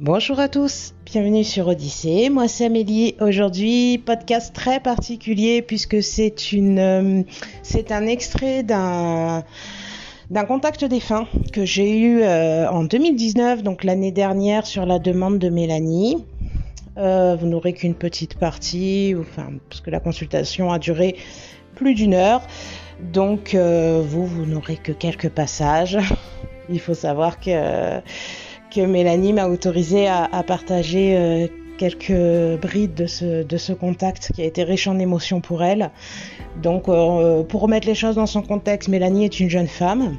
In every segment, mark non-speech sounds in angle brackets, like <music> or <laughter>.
Bonjour à tous, bienvenue sur Odyssée. Moi c'est Amélie. Aujourd'hui, podcast très particulier puisque c'est euh, un extrait d'un contact défunt que j'ai eu euh, en 2019, donc l'année dernière, sur la demande de Mélanie. Euh, vous n'aurez qu'une petite partie, parce que la consultation a duré plus d'une heure. Donc, vous, vous n'aurez que quelques passages. Il faut savoir que que Mélanie m'a autorisé à, partager euh, quelques brides de ce, contact qui a été riche en émotions pour elle. Donc, euh, pour remettre les choses dans son contexte, Mélanie est une jeune femme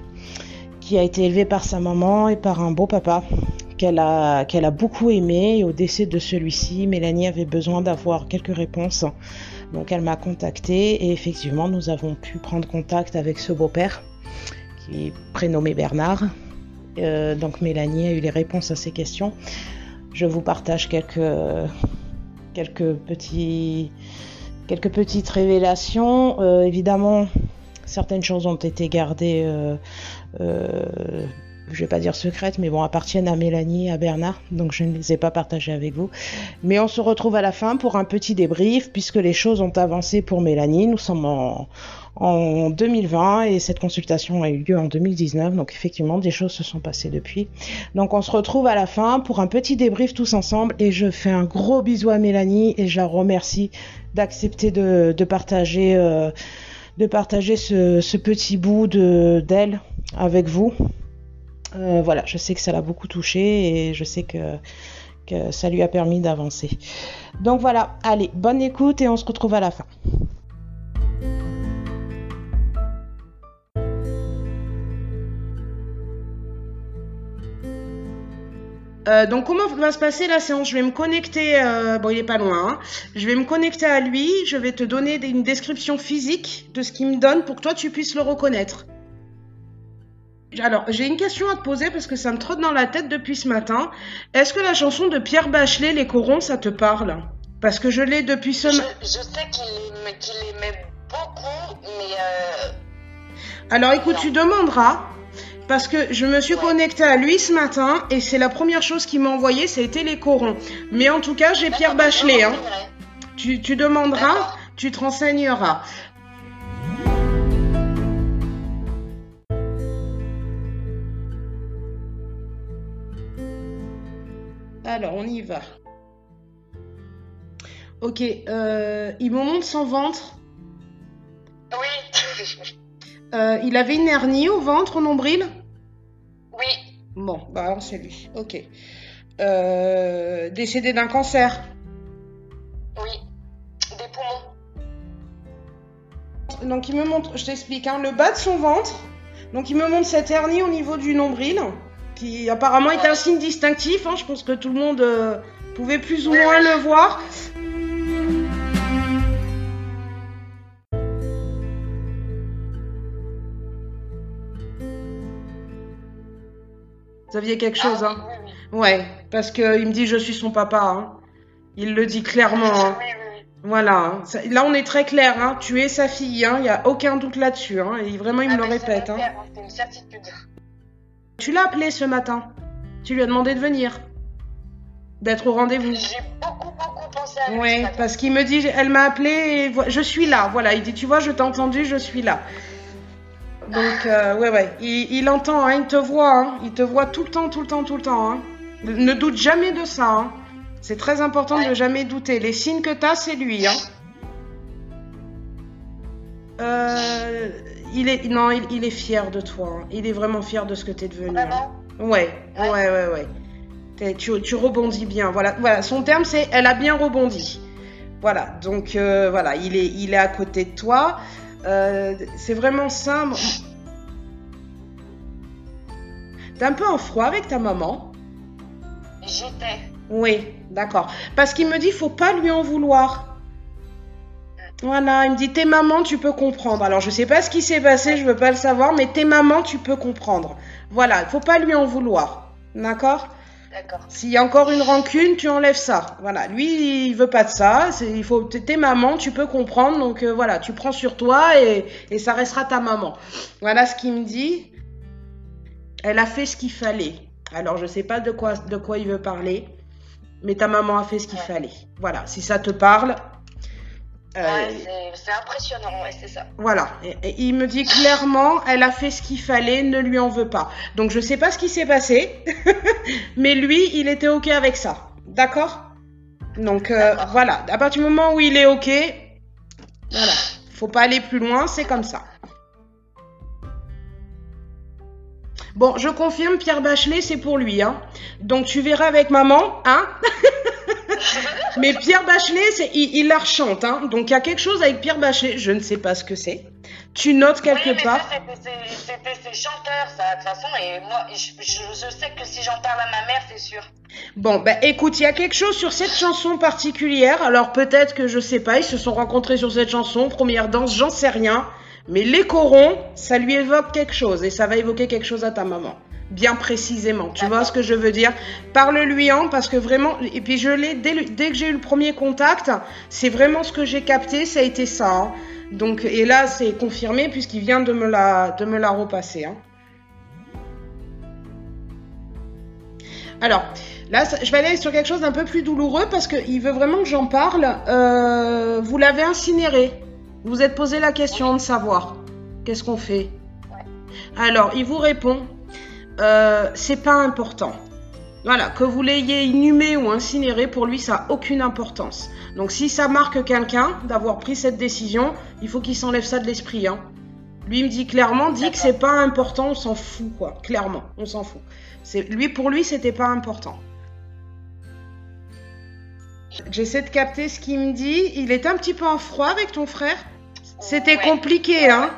qui a été élevée par sa maman et par un beau papa qu'elle a, qu'elle a beaucoup aimé. Et au décès de celui-ci, Mélanie avait besoin d'avoir quelques réponses. Donc, elle m'a contactée et effectivement, nous avons pu prendre contact avec ce beau-père qui est prénommé Bernard euh, donc Mélanie a eu les réponses à ces questions. Je vous partage quelques, quelques, petits, quelques petites révélations. Euh, évidemment, certaines choses ont été gardées, euh, je ne vais pas dire secrètes, mais bon, appartiennent à Mélanie et à Bernard, donc je ne les ai pas partagées avec vous. Mais on se retrouve à la fin pour un petit débrief, puisque les choses ont avancé pour Mélanie. Nous sommes en, en 2020 et cette consultation a eu lieu en 2019. Donc effectivement, des choses se sont passées depuis. Donc on se retrouve à la fin pour un petit débrief tous ensemble et je fais un gros bisou à Mélanie et je la remercie d'accepter de, partager, euh, de partager ce, petit bout de d'elle avec vous. Euh, voilà, je sais que ça l'a beaucoup touché et je sais que ça lui a permis d'avancer. Donc voilà, allez, bonne écoute et on se retrouve à la fin. Euh, donc comment va se passer la séance Je vais me connecter, euh, bon il est pas loin, hein. je vais me connecter à lui, je vais te donner une description physique de ce qu'il me donne pour que toi tu puisses le reconnaître. Alors j'ai une question à te poser parce que ça me trotte dans la tête depuis ce matin. Est-ce que la chanson de Pierre Bachelet, Les Corons, ça te parle? Parce que je l'ai depuis ce matin. Je, sais qu'il aimait beaucoup, mais... Euh, Alors écoute, tu demanderas parce que je me suis connectée à lui ce matin et c'est la première chose qu'il m'a envoyé, c'était les corons. Mais en tout cas, j'ai Pierre Bachelet. Hein. Tu, tu demanderas, tu te renseigneras. Alors, on y va. Ok, euh, il me montre son ventre. Oui. <laughs> Euh, il avait une hernie au ventre, au nombril? Bon, bah alors c'est lui. Ok. Euh, décédé d'un cancer Oui. Des poumons. Donc il me montre, je t'explique, hein, le bas de son ventre. Donc il me montre cette hernie au niveau du nombril, qui apparemment est un signe distinctif. Hein. je pense que tout le monde euh, pouvait plus ou moins le voir. Vous aviez quelque chose, hein ah, Ouais, parce qu'il me dit je suis son papa. Hein. Il le dit clairement. Hein. Voilà. Hein. là, on est très clair. Hein. Tu es sa fille. Il n'y a aucun doute là-dessus. Hein. Et vraiment, il me ah, le répète. C'est une certitude. Tu l'as appelé ce matin. Tu lui as demandé de venir. D'être au rendez-vous. J'ai beaucoup, beaucoup pensé à lui. Oui, parce qu'il me dit, elle m'a appelé et je suis là. Voilà, il dit, tu vois, je t'ai entendu, je suis là. Donc, euh, ouais, ouais, il, entend, hein, il te voit, hein. il te voit tout le temps, tout le temps, tout le temps. Hein. Ne doute jamais de ça. C'est très important de jamais douter. Les signes que tu as, c'est lui. Euh, il est, non, il, est fier de toi. Il est vraiment fier de ce que tu es devenu. Vraiment? Ouais, ouais, ouais, ouais. Tu, tu, rebondis bien. Voilà, voilà. Son terme, c'est elle a bien rebondi. Voilà, donc euh, voilà, il est, il est à côté de toi. Euh, c'est vraiment simple. T'es un peu en froid avec ta maman J'étais. Oui, d'accord. Parce qu'il me dit, faut pas lui en vouloir. Voilà, il me dit, t'es maman, tu peux comprendre. Alors, je sais pas ce qui s'est passé, je veux pas le savoir, mais t'es maman, tu peux comprendre. Voilà, il faut pas lui en vouloir. D'accord? S'il y a encore une rancune, tu enlèves ça. Voilà, lui, il veut pas de ça. Il faut, t'es maman, tu peux comprendre. Donc euh, voilà, tu prends sur toi et, ça restera ta maman. Voilà ce qu'il me dit. Elle a fait ce qu'il fallait. Alors, je sais pas de quoi, de quoi il veut parler, mais ta maman a fait ce qu'il fallait. Voilà, si ça te parle. Euh, ouais, c'est impressionnant, ouais, c'est ça. Voilà, et, il me dit clairement, elle a fait ce qu'il fallait, ne lui en veux pas. Donc, je sais pas ce qui s'est passé, <laughs> mais lui, il était OK avec ça. D'accord? Donc, euh, voilà, à partir du moment où il est OK, voilà, faut pas aller plus loin, c'est comme ça. Bon, je confirme, Pierre Bachelet, c'est pour lui. Hein. Donc tu verras avec maman, hein? <laughs> <laughs> Mais Pierre Bachelet, c'est, il, la rechante. Hein. Donc il y a quelque chose avec Pierre Bachelet, je ne sais pas ce que c'est. Tu notes quelque oui, mais part? C'était ses chanteurs, ça, de toute façon. Et moi, je, je, sais que si j'en parle à ma mère, c'est sûr. Bon, bah écoute, il y a quelque chose sur cette chanson particulière. Alors peut-être que je sais pas, ils se sont rencontrés sur cette chanson, première danse, j'en sais rien. Mais les corons, ça lui évoque quelque chose et ça va évoquer quelque chose à ta maman. Bien précisément. Tu vois ce que je veux dire? Parle-lui en parce que vraiment, et puis je l'ai, dès, que j'ai eu le premier contact, c'est vraiment ce que j'ai capté, ça a été ça. Hein. Donc, et là, c'est confirmé puisqu'il vient de me la, de me la repasser. Hein. Alors, là, je vais aller sur quelque chose d'un peu plus douloureux parce qu'il veut vraiment que j'en parle. Euh, vous l'avez incinéré. Vous vous êtes posé la question de savoir qu'est-ce qu'on fait? Alors, il vous répond euh, c'est pas important. Voilà, que vous l'ayez inhumé ou incinéré, pour lui, ça n'a aucune importance. Donc, si ça marque quelqu'un d'avoir pris cette décision, il faut qu'il s'enlève ça de l'esprit. Hein. Lui me dit clairement, dit que c'est pas important, on s'en fout, quoi. Clairement, on s'en fout. C'est lui, pour lui, c'était pas important. J'essaie de capter ce qu'il me dit. Il est un petit peu en froid avec ton frère C'était compliqué, hein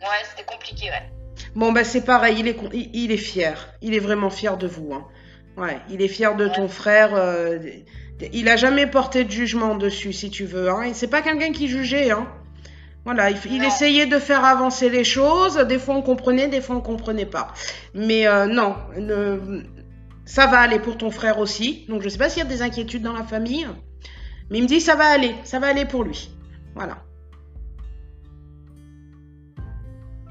Ouais, c'était compliqué, ouais. Bon, bah c'est pareil, il est, il, est fier. Il est vraiment fier de vous. Hein. Ouais, il est fier de ton frère. Euh, il a jamais porté de jugement dessus, si tu veux. Hein. Et c'est pas quelqu'un qui jugeait. Hein. Voilà, il, essayait de faire avancer les choses. Des fois on comprenait, des fois on comprenait pas. Mais euh, non, ça va aller pour ton frère aussi. Donc je sais pas s'il y a des inquiétudes dans la famille. Mais il me dit ça va aller, ça va aller pour lui. Voilà.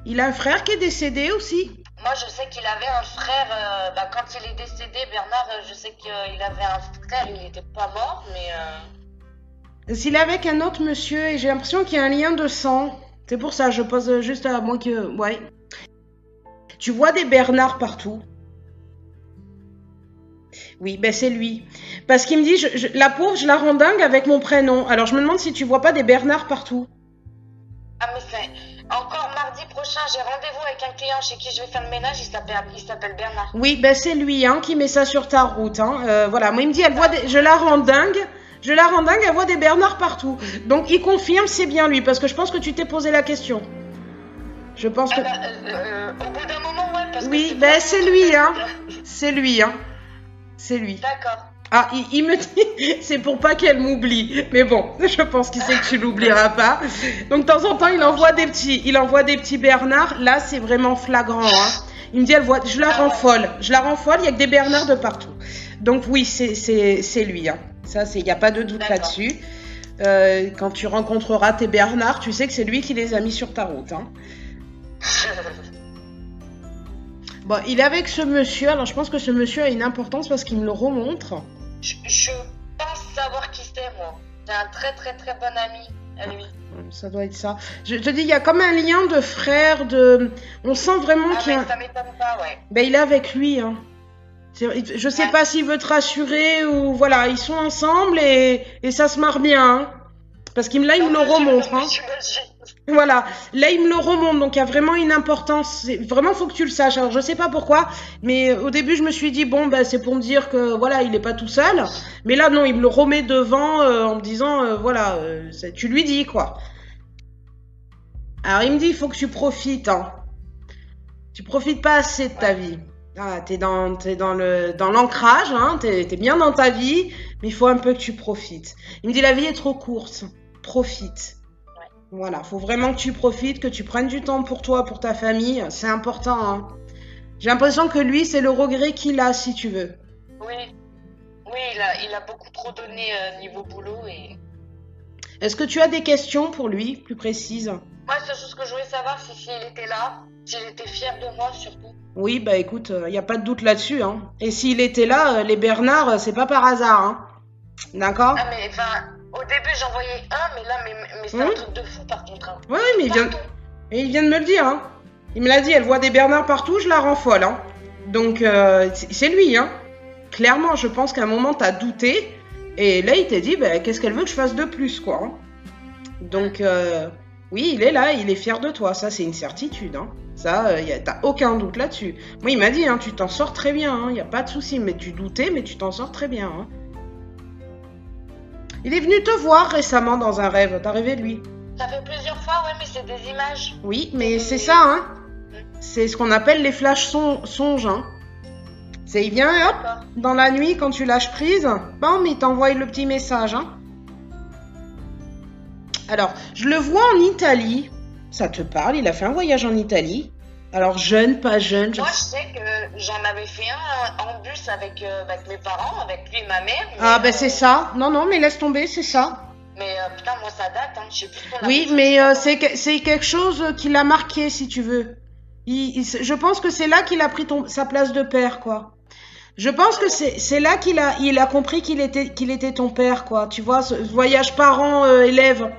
Il a un frère qui est décédé aussi Moi, je sais qu'il avait un frère. Euh, bah, quand il est décédé, Bernard, euh, je sais qu'il avait un frère. Il n'était pas mort, mais. Euh... S'il est avec un autre monsieur, et j'ai l'impression qu'il y a un lien de sang. C'est pour ça, je pose juste à moi que. Ouais. Tu vois des Bernards partout. Oui, ben c'est lui. Parce qu'il me dit, la pauvre, je la rends dingue avec mon prénom. Alors je me demande si tu vois pas des Bernards partout. J'ai rendez-vous avec un client chez qui je vais faire le ménage. Il s'appelle Bernard. Oui, ben c'est lui hein, qui met ça sur ta route. Hein. Euh, voilà, moi il me dit, elle voit je la rends dingue. Je la rends dingue, elle voit des Bernards partout. Donc il confirme, c'est bien lui, parce que je pense que tu t'es posé la question. Je pense ah que. Bah, euh, euh, au bout d'un moment, ouais. Parce oui, ben c'est lui, hein. C'est lui, hein. C'est lui. D'accord. Ah, il, me dit, <laughs> c'est pour pas qu'elle m'oublie. Mais bon, <laughs> je pense qu'il sait que tu l'oublieras pas. Donc de temps en temps, il envoie des petits, il envoie des petits Bernard. Là, c'est vraiment flagrant. Hein. Il me dit, elle voit, je la rends folle. Je la rends folle. Il y a que des Bernard de partout. Donc oui, c'est lui. Hein. Ça, il n'y a pas de doute là-dessus. Euh, quand tu rencontreras tes Bernard, tu sais que c'est lui qui les a mis sur ta route. Hein. <laughs> Bon, il est avec ce monsieur. Alors, je pense que ce monsieur a une importance parce qu'il me le remontre. Je, pense savoir qui c'est, moi. C'est un très très très bon ami à lui. Ça doit être ça. Je te dis, il y a comme un lien de frère, de. On sent vraiment ah, qu'il y a. Ça m'étonne pas, ouais. Ben, il est avec lui, hein. Je sais pas s'il veut te rassurer ou voilà, ils sont ensemble et, et ça se marre bien. Hein. Parce qu'il là, il me le remontre. Hein. Voilà, là il me le remonte, donc il y a vraiment une importance. Vraiment, faut que tu le saches. Alors je sais pas pourquoi, mais au début je me suis dit bon bah c'est pour me dire que voilà il est pas tout seul. Mais là non, il me le remet devant euh, en me disant euh, voilà euh, tu lui dis quoi. Alors il me dit il faut que tu profites. Hein. Tu profites pas assez de ta vie. Ah, t'es dans, dans le, dans l'ancrage, hein, t'es, es bien dans ta vie, mais il faut un peu que tu profites. Il me dit la vie est trop courte, profite. Voilà, faut vraiment que tu profites, que tu prennes du temps pour toi, pour ta famille. C'est important. Hein. J'ai l'impression que lui, c'est le regret qu'il a, si tu veux. Oui, oui, il a, il a beaucoup trop donné euh, niveau boulot et. Est-ce que tu as des questions pour lui, plus précises? Moi, c'est juste que je voulais savoir, si s'il était là, s'il était fier de moi surtout. Oui, bah écoute, il n'y a pas de doute là-dessus. Hein. Et s'il était là, euh, les Bernard, euh, c'est pas par hasard. Hein. D'accord? Ah, mais enfin, au début j'en voyais un, mais là, mais, mais c'est un truc de fou par contre. hein. Oui, mais il vient, il de me le dire. Hein. Il me l'a dit, elle voit des Bernard partout, je la rends folle. Hein. Donc, euh, c'est lui. Hein. Clairement, je pense qu'à un moment, t'as douté. Et là, il t'a dit, bah, qu'est-ce qu'elle veut que je fasse de plus, quoi. hein. Donc, euh, oui, il est là, il est fier de toi. Ça, c'est une certitude. Hein. Ça, euh, t'as aucun doute là-dessus. Moi, il m'a dit, hein, tu t'en sors très bien. Il n'y a pas de souci. Mais tu doutais, mais tu t'en sors très bien. Il est venu te voir récemment dans un rêve. T'as rêvé de lui Ça fait plusieurs fois, ouais, mais c'est des images. Oui, mais c'est ça, hein. C'est ce qu'on appelle les flash son- songes, hein. C'est, il vient, hop, dans la nuit, quand tu lâches prise, bam, il t'envoie le petit message, hein. Alors, je le vois en Italie. Ça te parle, il a fait un voyage en Italie. Alors, jeune, pas jeune, je Moi, je sais que j'en avais fait un en bus avec, euh, avec mes parents, avec lui et ma mère. Ah, ben euh, c'est ça. Non, non, mais laisse tomber, c'est ça. Mais euh, putain, moi, ça date, hein. Je sais plus Oui, mais euh, c'est que- c'est quelque chose qui l'a marqué, si tu veux. Il- il- je pense que c'est là qu'il a pris ton, sa place de père, quoi. Je pense que c'est là qu'il a, il a compris qu'il était, qu'il était ton père, quoi. Tu vois, ce voyage parent-élève.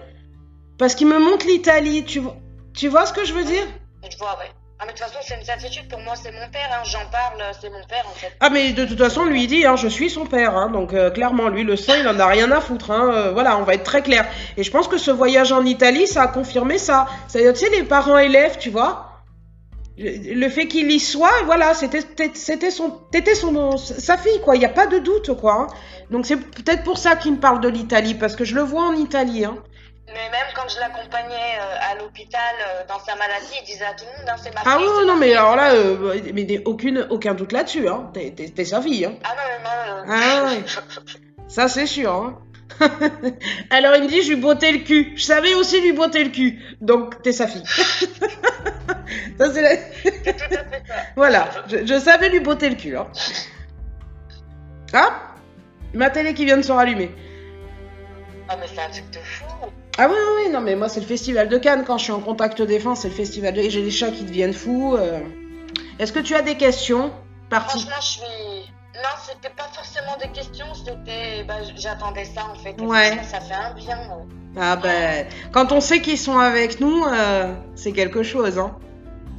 Parce qu'il me montre l'Italie, tu vois. Tu vois ce que je veux dire? Je vois, ouais. Ah, mais de toute façon, c'est une certitude. Pour moi, c'est mon père, hein. J'en parle, c'est mon père, en fait. Ah, mais de toute façon, lui il dit, hein, je suis son père. hein. donc, euh, clairement, lui, le sang, il en a rien à foutre. hein. Euh, voilà, on va être très clair. Et je pense que ce voyage en Italie, ça a confirmé ça. C'est-à-dire, tu sais, les parents-élèves, tu vois. Le fait qu'il y soit, voilà, c'était son, son, sa fille, quoi. Il n'y a pas de doute, quoi. hein. Donc, c'est peut-être pour ça qu'il me parle de l'Italie, parce que je le vois en Italie. Hein. Mais même quand je l'accompagnais euh, à l'hôpital euh, dans sa maladie, il disait à tout le monde, hein, c'est ma Ah fille. oui, c'est non, ma mais alors là, euh, mais aucune, aucun doute là-dessus. Hein. T'es- sa fille. Hein. Ah non, mais moi... euh, Ah ouais. Ça, c'est sûr. Hein. <laughs> Alors, il me dit, je lui bottais le cul. Je savais aussi lui botter le cul. Donc, t'es sa fille. <laughs> ça, c'est la... c'est tout à fait ça. Voilà, je, je savais lui botter le cul. Hein. Ah Ma télé qui vient de se rallumer. Ah, mais c'est un truc de fou. Ah oui, oui, non, mais moi, c'est le festival de Cannes. Quand je suis en contact défense, c'est le festival de... J'ai des chats qui deviennent fous. euh. Est-ce que tu as des questions Parti. Franchement, je suis... Non, c'était pas forcément des questions, c'était... Bah, j'attendais ça, en fait. Ouais. Ça fait un bien. Ah ben, quand on sait qu'ils sont avec nous, euh, c'est quelque chose, hein.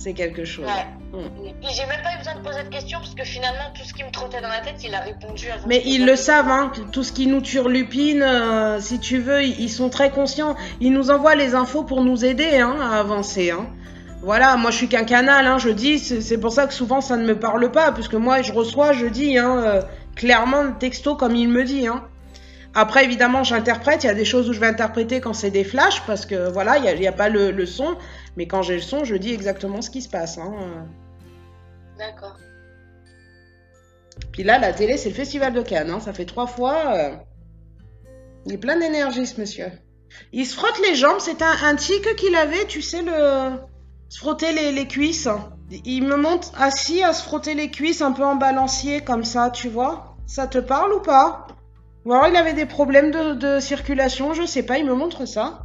C'est quelque chose. Ouais. Mm. Et j'ai même pas eu besoin de poser de questions, parce que finalement, tout ce qui me trottait dans la tête, il a répondu avant. Mais ils le savent, hein, tout ce qui nous turlupine, euh, si tu veux, ils sont très conscients. Ils nous envoient les infos pour nous aider hein, à avancer. Hein. Voilà, moi je suis qu'un canal, hein, je dis, c'est c'est pour ça que souvent ça ne me parle pas, puisque moi je reçois, je dis hein, euh, clairement le texto comme il me dit. Hein. Après, évidemment, j'interprète, il y a des choses où je vais interpréter quand c'est des flashs, parce que voilà, il n'y a, a pas le, le son, mais quand j'ai le son, je dis exactement ce qui se passe. Hein. D'accord. Puis là, la télé, c'est le festival de Cannes. hein. Ça fait trois fois. euh, Il est plein d'énergie, ce monsieur. Il se frotte les jambes. C'est un, un tic qu'il avait, tu sais, le... se frotter les, les cuisses. Il me montre assis à se frotter les cuisses, un peu en balancier, comme ça, tu vois. Ça te parle ou pas? Ou alors il avait des problèmes de, de circulation, je sais pas, il me montre ça.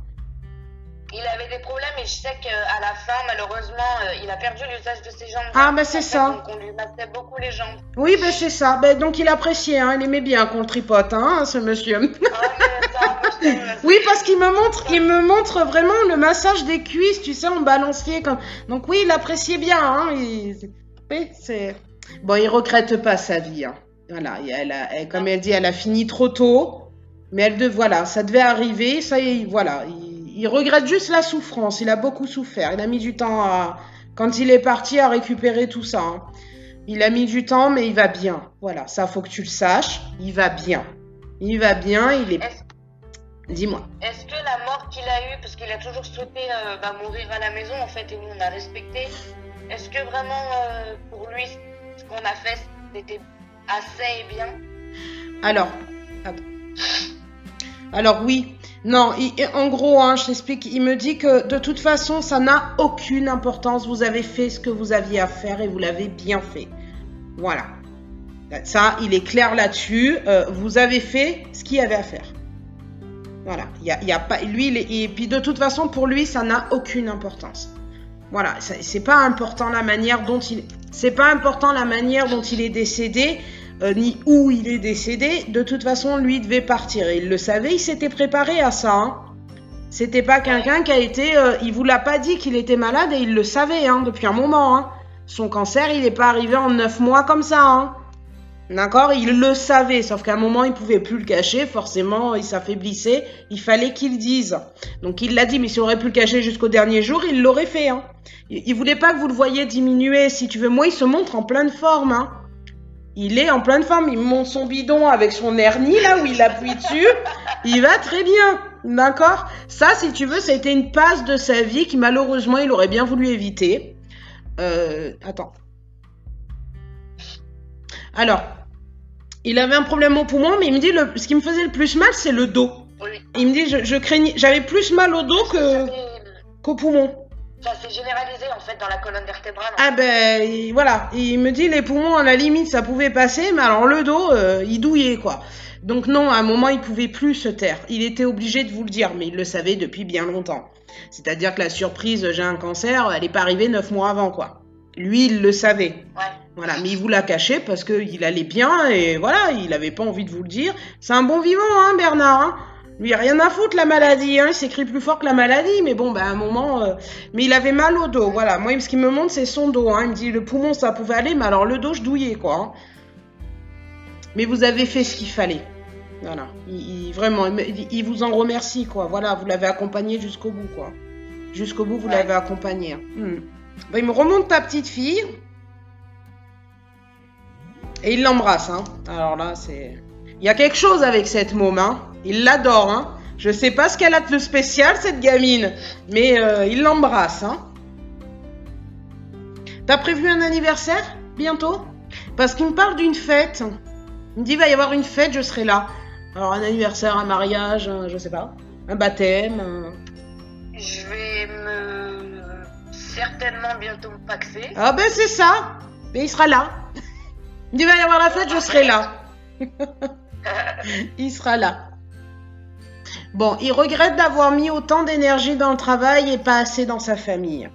Il avait des problèmes et je sais qu'à la fin, malheureusement, euh, il a perdu l'usage de ses jambes. Ah, bah, c'est ça. Donc on lui massait beaucoup les jambes. Oui, ben c'est ça. Ben, donc il appréciait, hein. il aimait bien qu'on le tripote, hein, ce monsieur. Ah, mais ça. <laughs> Oui, parce qu'il me montre, il me montre vraiment le massage des cuisses, tu sais, en balancier comme. Donc oui, il appréciait bien. Hein. il- Oui, c'est. Bon, il regrette pas sa vie. Hein. Voilà, et elle a- elle- comme elle dit, elle a fini trop tôt, mais elle de voilà, ça devait arriver, ça y est, voilà. Il, il regrette juste la souffrance. Il a beaucoup souffert. Il a mis du temps à, quand il est parti, à récupérer tout ça. hein. Il a mis du temps, mais il va bien. Voilà, ça faut que tu le saches. Il va bien. Il va bien. Il est. Dis-moi. est-ce que la mort qu'il a eue, parce qu'il a toujours souhaité euh, bah, mourir à la maison en fait, et nous on a respecté, est-ce que vraiment euh, pour lui, ce qu'on a fait, c'était assez bien Alors. Alors oui, non, il- en gros, hein, je t'explique, il me dit que de toute façon, ça n'a aucune importance. Vous avez fait ce que vous aviez à faire et vous l'avez bien fait. Voilà. Ça, il est clair là-dessus. Euh, vous avez fait ce qu'il y avait à faire. Voilà. Il y a, pas, lui, et puis de toute façon, pour lui, ça n'a aucune importance. Voilà. C'est pas important la manière dont il. C'est pas important la manière dont il est décédé, euh, ni où il est décédé. De toute façon, lui devait partir. il le savait, il s'était préparé à ça. Hein. C'était pas quelqu'un qui a été. Euh, il vous l'a pas dit qu'il était malade et il le savait hein, depuis un moment. Hein. Son cancer, il n'est pas arrivé en neuf mois comme ça. D'accord? Il le savait, sauf qu'à un moment, il pouvait plus le cacher. Forcément, il s'affaiblissait. Il fallait qu'il dise. Donc, il l'a dit, mais s'il aurait pu le cacher jusqu'au dernier jour, il l'aurait fait. Il, il, voulait pas que vous le voyiez diminuer. Si tu veux, moi, il se montre en pleine forme. Il est en pleine forme. Il monte son bidon avec son hernie, là où il appuie dessus. Il va très bien. D'accord? Ça, si tu veux, c'était une passe de sa vie qui, malheureusement, il aurait bien voulu éviter. Euh, attends. Alors, il avait un problème au poumon, mais il me dit le, ce qui me faisait le plus mal, c'est le dos. Il me dit, je, craignais, j'avais plus mal au dos que qu'au poumon. Ça s'est généralisé en fait dans la colonne vertébrale. Ah ben voilà, il me dit les poumons à la limite ça pouvait passer, mais alors le dos euh, il douillait quoi. Donc non, à un moment il pouvait plus se taire. Il était obligé de vous le dire, mais il le savait depuis bien longtemps. C'est-à-dire que la surprise j'ai un cancer, elle n'est pas arrivée neuf mois avant quoi. Lui il le savait. Ouais. Voilà, mais il vous l'a caché parce qu'il allait bien et voilà, il n'avait pas envie de vous le dire. C'est un bon vivant, hein, Bernard. Hein lui, rien à foutre la maladie, hein. il s'écrit plus fort que la maladie, mais bon, ben, à un moment. Euh, mais il avait mal au dos, voilà. Moi, ce qui me montre, c'est son dos. Hein. Il me dit le poumon, ça pouvait aller, mais alors le dos, je douillais, quoi. Hein. Mais vous avez fait ce qu'il fallait. Voilà. Il, vraiment, il, vous en remercie, quoi. Voilà, vous l'avez accompagné jusqu'au bout, quoi. Jusqu'au bout, vous l'avez accompagné. Hmm. Ben, il me remonte ta petite fille. Et il l'embrasse, hein. Alors là, c'est. Il y a quelque chose avec cette môme, hein. Il l'adore, hein. Je sais pas ce qu'elle a de spécial, cette gamine, mais euh, il l'embrasse, hein. T'as prévu un anniversaire bientôt? Parce qu'il me parle d'une fête. Il me dit, il va y avoir une fête, je serai là. Alors, un anniversaire, un mariage, je sais pas, un baptême. Je vais me. certainement bientôt me paxer. Ah ben, c'est ça Mais il sera là. Il me dit, il va y avoir la fête, je serai là. <laughs> il sera là. Bon, il regrette d'avoir mis autant d'énergie dans le travail et pas assez dans sa famille.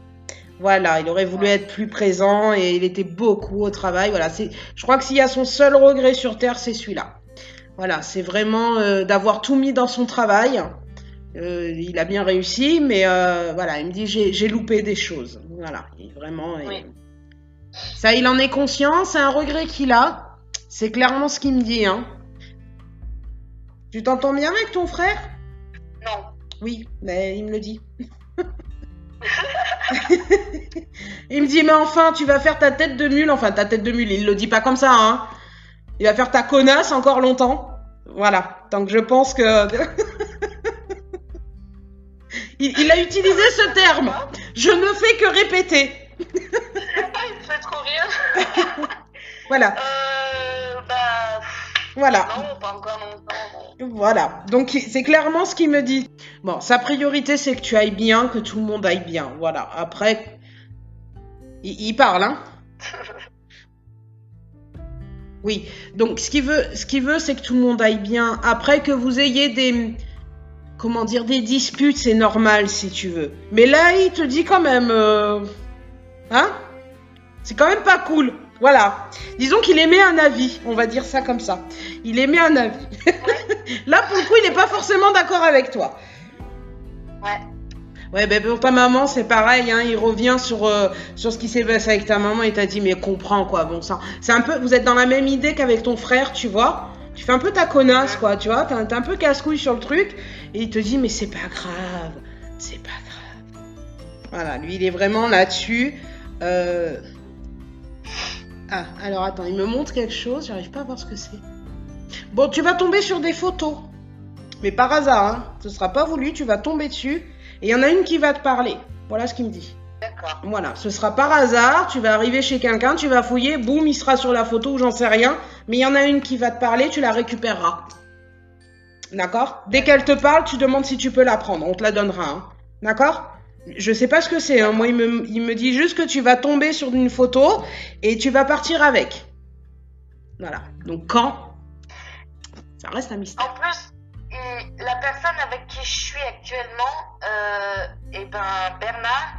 Voilà, il aurait voulu être plus présent et il était beaucoup au travail. Voilà, c'est, je crois que s'il y a son seul regret sur Terre, c'est celui-là. Voilà, c'est vraiment euh, d'avoir tout mis dans son travail. Euh, il a bien réussi, mais euh, voilà, il me dit j'ai, loupé des choses. Voilà, il, vraiment. Ça, il en est conscient, c'est un regret qu'il a. C'est clairement ce qu'il me dit. Hein. Tu t'entends bien avec ton frère? Oui, mais il me le dit. <laughs> il me dit, mais enfin, tu vas faire ta tête de mule. Enfin, ta tête de mule, il le dit pas comme ça, hein. Il va faire ta connasse encore longtemps. Voilà. Donc je pense que. <laughs> il, a utilisé ce terme. Je ne fais que répéter. <laughs> il fait trop rire. voilà. Euh, bah. Voilà. Non, pas encore longtemps. Voilà. Donc c'est clairement ce qu'il me dit. Bon, sa priorité c'est que tu ailles bien, que tout le monde aille bien. Voilà. Après, il, parle, hein. <laughs> Oui. Donc ce qu'il veut, ce qu'il veut, c'est que tout le monde aille bien. Après que vous ayez des, comment dire, des disputes, c'est normal si tu veux. Mais là, il te dit quand même, euh, hein C'est quand même pas cool. Voilà. Disons qu'il émet un avis, on va dire ça comme ça. Il émet un avis. <laughs> Là, pour le coup, il n'est pas forcément d'accord avec toi. Ouais. Ouais, ben pour ta maman, c'est pareil, hein, il revient sur, euh, sur ce qui s'est passé avec ta maman et t'a dit, mais comprends, quoi, bon sang. C'est un peu, vous êtes dans la même idée qu'avec ton frère, tu vois. Tu fais un peu ta connasse, quoi, tu vois. T'es un, un peu casse-couille sur le truc et il te dit, mais c'est pas grave, c'est pas grave. Voilà, lui, il est vraiment là-dessus. Euh... Ah, alors attends, il me montre quelque chose, j'arrive pas à voir ce que c'est. Bon, tu vas tomber sur des photos. Mais par hasard, hein. Ce sera pas voulu, tu vas tomber dessus. Et il y en a une qui va te parler. Voilà ce qu'il me dit. D'accord. Voilà, ce sera par hasard, tu vas arriver chez quelqu'un, tu vas fouiller, boum, il sera sur la photo ou j'en sais rien. Mais il y en a une qui va te parler, tu la récupéreras. D'accord? Dès qu'elle te parle, tu demandes si tu peux la prendre. On te la donnera. Hein. D'accord? Je sais pas ce que c'est. Hein. Moi, il me, il me dit juste que tu vas tomber sur une photo et tu vas partir avec. Voilà. Donc quand? Ça reste un mystère. En plus, la personne avec qui je suis actuellement, euh, eh ben Bernard,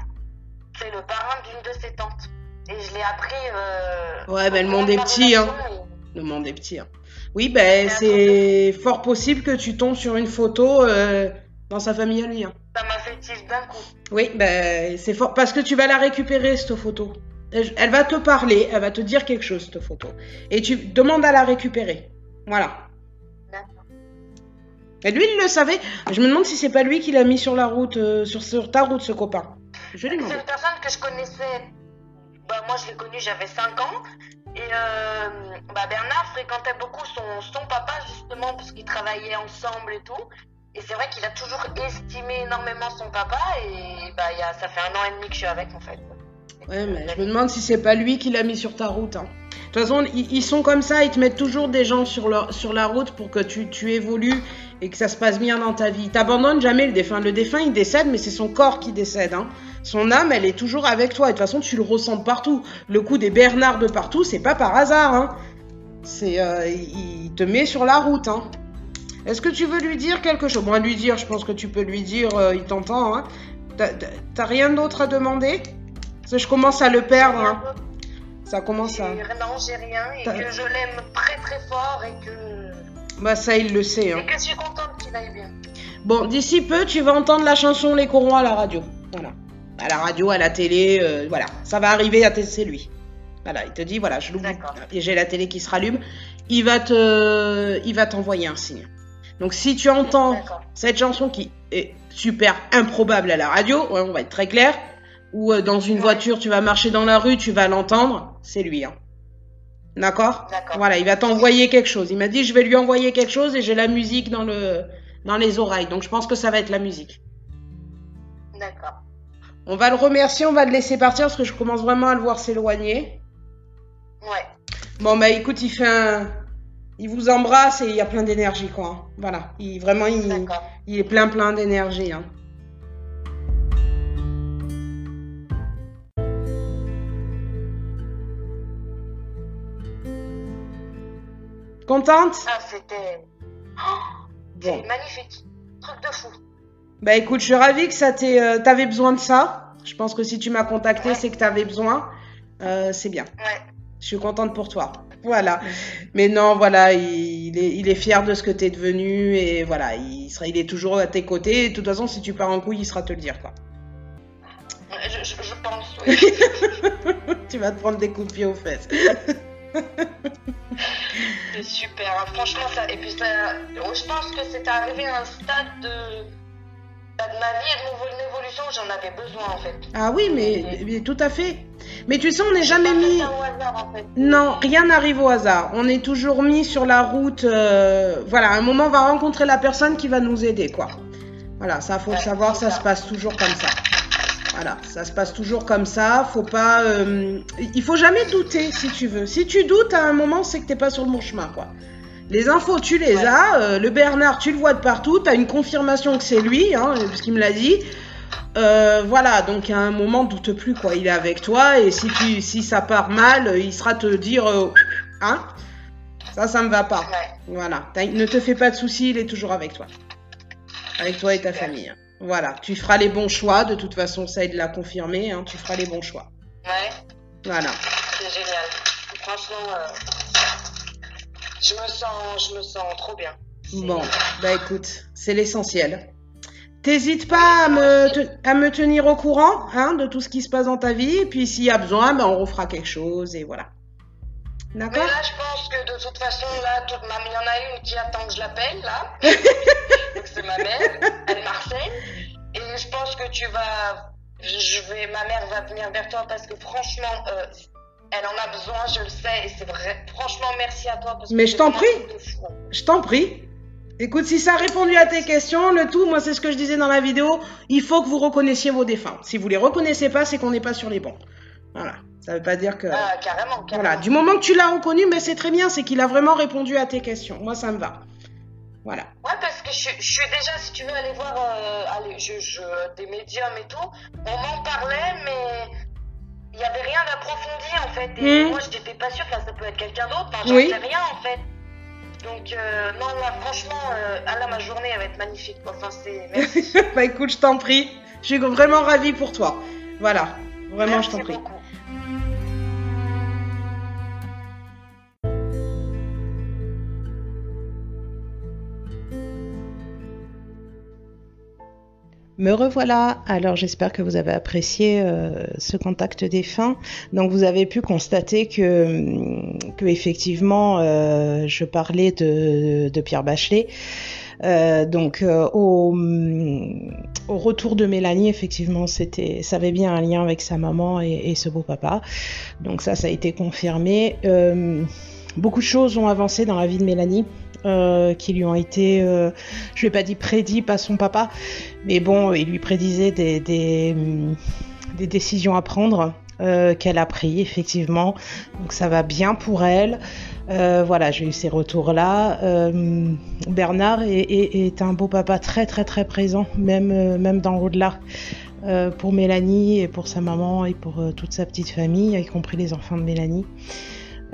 c'est le parrain d'une de ses tantes. et je l'ai appris. Euh, ouais, ben le monde est petit, hein. Le monde est petit. Hein. Oui, ben c'est fort possible que tu tombes sur une photo euh, dans sa famille à lui. Hein. Ça m'a fait d'un coup. Oui, ben c'est fort parce que tu vas la récupérer cette photo. Elle va te parler, elle va te dire quelque chose cette photo. Et tu demandes à la récupérer. Voilà. Et lui, il le savait. Je me demande si c'est pas lui qui l'a mis sur la route, euh, sur, sur, ta route, ce copain. C'est une personne que je connaissais. Bah, moi, je l'ai connu, j'avais 5 ans. Et euh, bah, Bernard fréquentait beaucoup son, son papa, justement, parce qu'ils travaillaient ensemble et tout. Et c'est vrai qu'il a toujours estimé énormément son papa. Et bah, y a, ça fait un an et demi que je suis avec, en fait. Ouais, mais je me demande si c'est pas lui qui l'a mis sur ta route. Hein. De toute façon, ils, sont comme ça, ils te mettent toujours des gens sur, leur, sur la route pour que tu, tu évolues et que ça se passe bien dans ta vie. T'abandonnes jamais le défunt. Le défunt, il décède, mais c'est son corps qui décède. Hein. Son âme, elle est toujours avec toi. Et de toute façon, tu le ressens partout. Le coup des Bernards de partout, c'est pas par hasard. Hein. C'est, euh, il te met sur la route. Hein. Est-ce que tu veux lui dire quelque chose? Bon, lui dire, je pense que tu peux lui dire, euh, il t'entend. Hein. T'as rien d'autre à demander? Parce que je commence à le perdre. Hein. Ça commence à. Non, j'ai rien. Et que je l'aime très très fort et que. Bah, ça, il le sait. Hein. Et que je suis contente qu'il aille bien. Bon, d'ici peu, tu vas entendre la chanson Les Corons à la radio. Voilà. À la radio, à la télé, euh, voilà. Ça va arriver à c'est lui. Voilà, il te dit, voilà, je l'oublie. Et j'ai la télé qui se rallume. Il va te, il va t'envoyer un signe. Donc, si tu entends cette chanson qui est super improbable à la radio, on va être très clair, ou euh, dans une voiture, tu vas marcher dans la rue, tu vas l'entendre, c'est lui. Hein. D'accord Voilà, il va t'envoyer quelque chose. Il m'a dit, je vais lui envoyer quelque chose et j'ai la musique dans, le, dans les oreilles. Donc je pense que ça va être la musique. D'accord. On va le remercier, on va le laisser partir parce que je commence vraiment à le voir s'éloigner. Ouais. Bon, bah écoute, il fait un. Il vous embrasse et il y a plein d'énergie, quoi. Voilà. Il, vraiment, il, il est plein, plein d'énergie. Hein. Contente? Ah, c'était. Oh, magnifique. Truc de fou. Bah écoute, je suis ravie que ça t'ait. Euh, t'avais besoin de ça. Je pense que si tu m'as contacté, c'est que t'avais besoin. Euh, c'est bien. Ouais. Je suis contente pour toi. Voilà. Mais non, voilà, il, est, il est fier de ce que t'es devenu et voilà, il, sera, il est toujours à tes côtés. de toute façon, si tu pars en couille, il sera te le dire, quoi. Je, je pense, oui. <laughs> tu vas te prendre des coups de pied aux fesses. <laughs> c'est super. Franchement, ça. Et puis, ça... je pense que c'est arrivé à un stade de... ma vie et de mon évolution j'en avais besoin, en fait. Ah oui, mais, tout à fait. Mais tu sais, on n'est jamais mis. Non, rien n'arrive au hasard. On est toujours mis sur la route. Euh, voilà, un moment, on va rencontrer la personne qui va nous aider, quoi. Voilà, ça, faut le savoir, ça se passe toujours comme ça. Voilà, ça se passe toujours comme ça. Faut pas, euh, il faut jamais douter si tu veux. Si tu doutes à un moment, c'est que t'es pas sur le bon chemin, quoi. Les infos, tu les as. Euh, le Bernard, tu le vois de partout. Tu as une confirmation que c'est lui, hein, parce qu'il me l'a dit. Euh, voilà, donc à un moment, doute plus, quoi. Il est avec toi et si, tu, si ça part mal, il sera te dire, hein, ça, ça me va pas. Voilà, ne te fais pas de soucis, il est toujours avec toi, avec toi et ta famille. Voilà, tu feras les bons choix. De toute façon, ça aide l'a confirmé. Hein, tu feras les bons choix. Ouais. Voilà. C'est génial. Franchement, euh, je, me sens, je me sens trop bien. Bon, bah écoute, c'est l'essentiel. T'hésites pas à me, à me tenir au courant hein, de tout ce qui se passe dans ta vie. Et puis s'il y a besoin, ben, on refera quelque chose et voilà. D'accord? Mais là, je pense que de toute façon, là, toute ma... il y en a une qui attend que je l'appelle, là. <laughs> c'est ma mère, Anne-Marcel. Et je pense que tu vas. Je vais... Ma mère va venir vers toi parce que franchement, euh, elle en a besoin, je le sais. Et c'est vrai. Franchement, merci à toi. Mais je t'en prie. Je t'en prie. Écoute, si ça a répondu à tes questions, le tout, moi, c'est ce que je disais dans la vidéo, il faut que vous reconnaissiez vos défunts. Si vous les reconnaissez pas, c'est qu'on n'est pas sur les bons. Voilà. Ça veut pas dire que. Ah, carrément, carrément. Voilà. Du moment que tu l'as reconnu, mais c'est très bien, c'est qu'il a vraiment répondu à tes questions. Moi, ça me va. Voilà. Ouais, parce que je, je suis déjà, si tu veux aller voir euh, allez, je, je, des médiums et tout, on m'en parlait, mais il n'y avait rien d'approfondi en fait. Et mmh. moi, je n'étais pas sûre, ça peut être quelqu'un d'autre, enfin, j'en oui. sais rien en fait. Donc, euh, non, là, franchement, euh, ah, là, ma journée, elle va être magnifique. Enfin, c'est. <laughs> Merci. bah, écoute, je t'en prie. Je suis vraiment ravie pour toi. Voilà. Vraiment, Merci je t'en prie. Beaucoup. Me revoilà. Alors j'espère que vous avez apprécié euh, ce contact défunt. Donc vous avez pu constater que, que effectivement euh, je parlais de, Pierre Bachelet. Euh, donc euh, au, retour de Mélanie, effectivement, c'était, ça avait bien un lien avec sa maman et, et ce beau papa. Donc ça, ça a été confirmé. Beaucoup de choses ont avancé dans la vie de Mélanie. Euh, qui lui ont été, euh, je vais pas dire prédit par son papa, mais bon, il lui prédisait des, décisions à prendre euh, qu'elle a pris effectivement. Donc ça va bien pour elle. Euh, voilà, j'ai eu ces retours-là. Euh, Bernard est, est, est, un beau papa très très très présent, même même dans l'au-delà. pour Mélanie et pour sa maman et pour toute sa petite famille, y compris les enfants de Mélanie.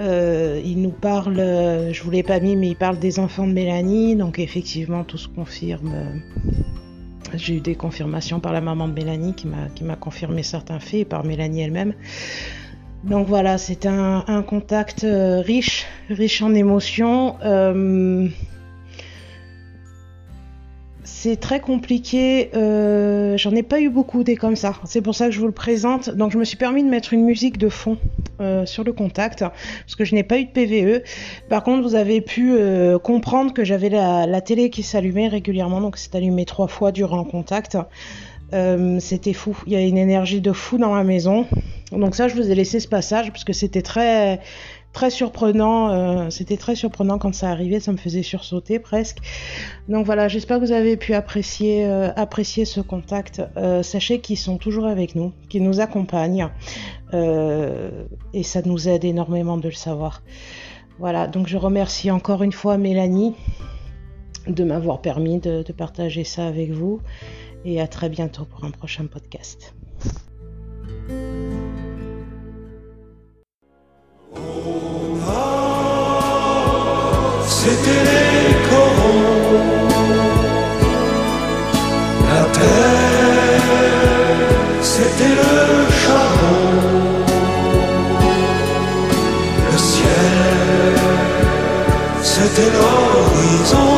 Euh, il nous parle, je vous l'ai pas mis, mais il parle des enfants de Mélanie, donc effectivement tout se confirme. J'ai eu des confirmations par la maman de Mélanie qui m'a confirmé certains faits et par Mélanie elle-même. Donc voilà, c'est un, un, contact euh, riche, riche en émotions. C'est très compliqué. Euh, J'en ai pas eu beaucoup des comme ça. C'est pour ça que je vous le présente. Donc je me suis permis de mettre une musique de fond euh, sur le contact parce que je n'ai pas eu de PVE. Par contre, vous avez pu euh, comprendre que j'avais la, la, télé qui s'allumait régulièrement. Donc c'est allumé trois fois durant le contact. C'était fou. Il y a une énergie de fou dans la maison. Donc ça, je vous ai laissé ce passage parce que c'était très très surprenant. Euh, C'était très surprenant quand ça arrivait, ça me faisait sursauter presque. Donc voilà, j'espère que vous avez pu apprécier, euh, ce contact. Euh, sachez qu'ils sont toujours avec nous, qu'ils nous accompagnent. Et ça nous aide énormément de le savoir. Voilà, donc je remercie encore une fois Mélanie de m'avoir permis de partager ça avec vous. Et à très bientôt pour un prochain podcast. C'était les corons, la terre, c'était le charbon, le ciel, c'était l'horizon,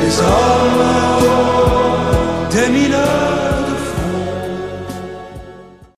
les hommes.